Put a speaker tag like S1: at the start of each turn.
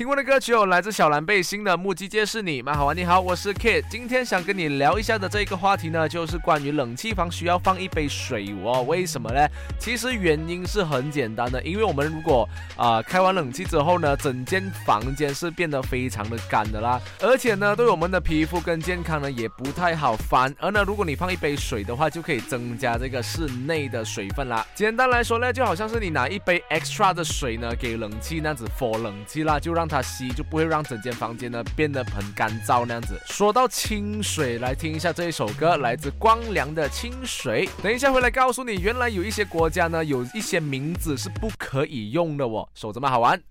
S1: 听过的歌曲有来自小蓝背心的《目击皆是你》，蛮好玩。你好，我是 Kid，今天想跟你聊一下的这个话题呢，就是关于冷气房需要放一杯水哦。为什么呢？其实原因是很简单的，因为我们如果啊开完冷气之后呢，整间房间是变得非常的干的啦，而且呢，对我们的皮肤跟健康呢也不太好。反而呢，如果你放一杯水的话，就可以增加这个室内的水分啦。简单来说呢，就好像是你拿一杯 extra 的水呢给冷气那样子 for 冷气啦，就让。它吸就不会让整间房间呢变得很干燥那样子。说到清水，来听一下这一首歌，来自光良的《清水》。等一下回来告诉你，原来有一些国家呢有一些名字是不可以用的哦。守着嘛，好玩。